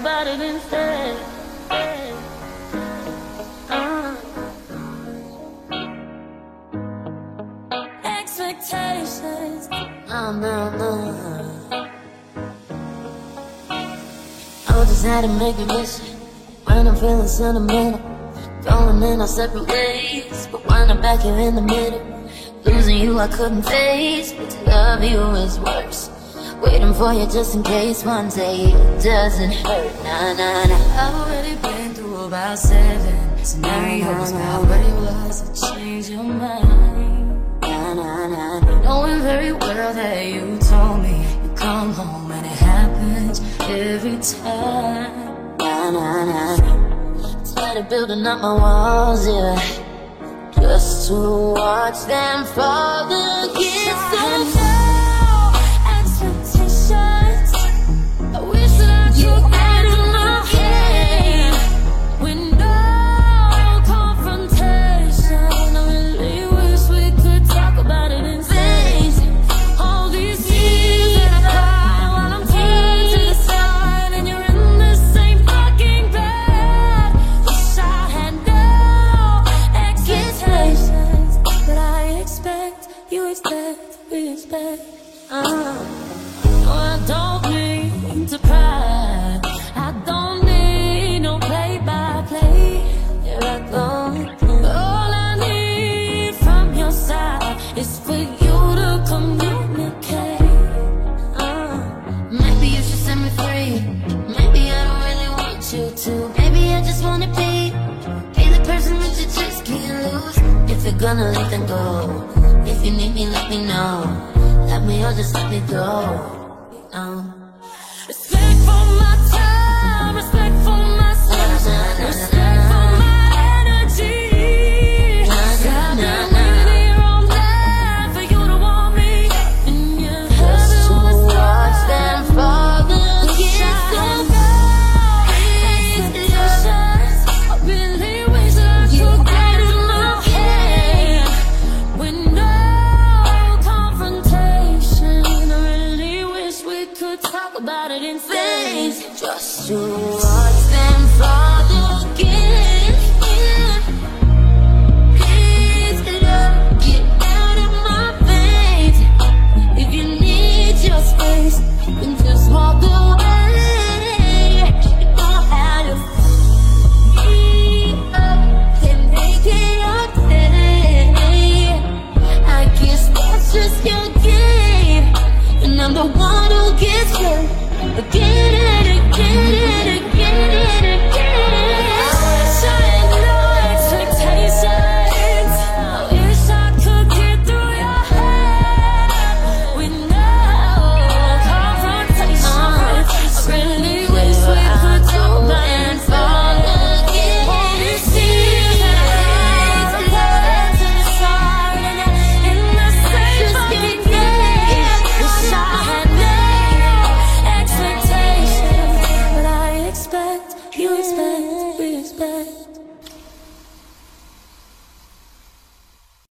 about it instead. Uh. Expectations. No, no, no. I just had to make a mission when I'm feeling sentimental. Going in our separate ways, but when I'm back here in the middle, losing you I couldn't face, but to love you is worse. For you just in case one day it doesn't hurt. Nah, nah, nah. I've already been through about seven scenarios about what it was to change your mind. Nah, nah, nah, nah. Knowing very well that you told me you come home and it happens every time. Nah, nah, nah, nah. Started building up my walls, yeah. Just to watch them fall Uh, No, I don't mean to pry. I don't need no play by play. here I go. All I need from your side is for you to communicate. Uh, maybe you should set me free. Maybe I don't really want you to. Maybe I just wanna be, be the person that you just can't lose. If you're gonna let them go, if you need me, let me know. Me or just let me go. Um, just to watch them fall again. Please, love, get out of my veins. If you need your space, then just walk away. To up, make it. I guess that's just your game, and I'm the one who gets hurt. Again and again. you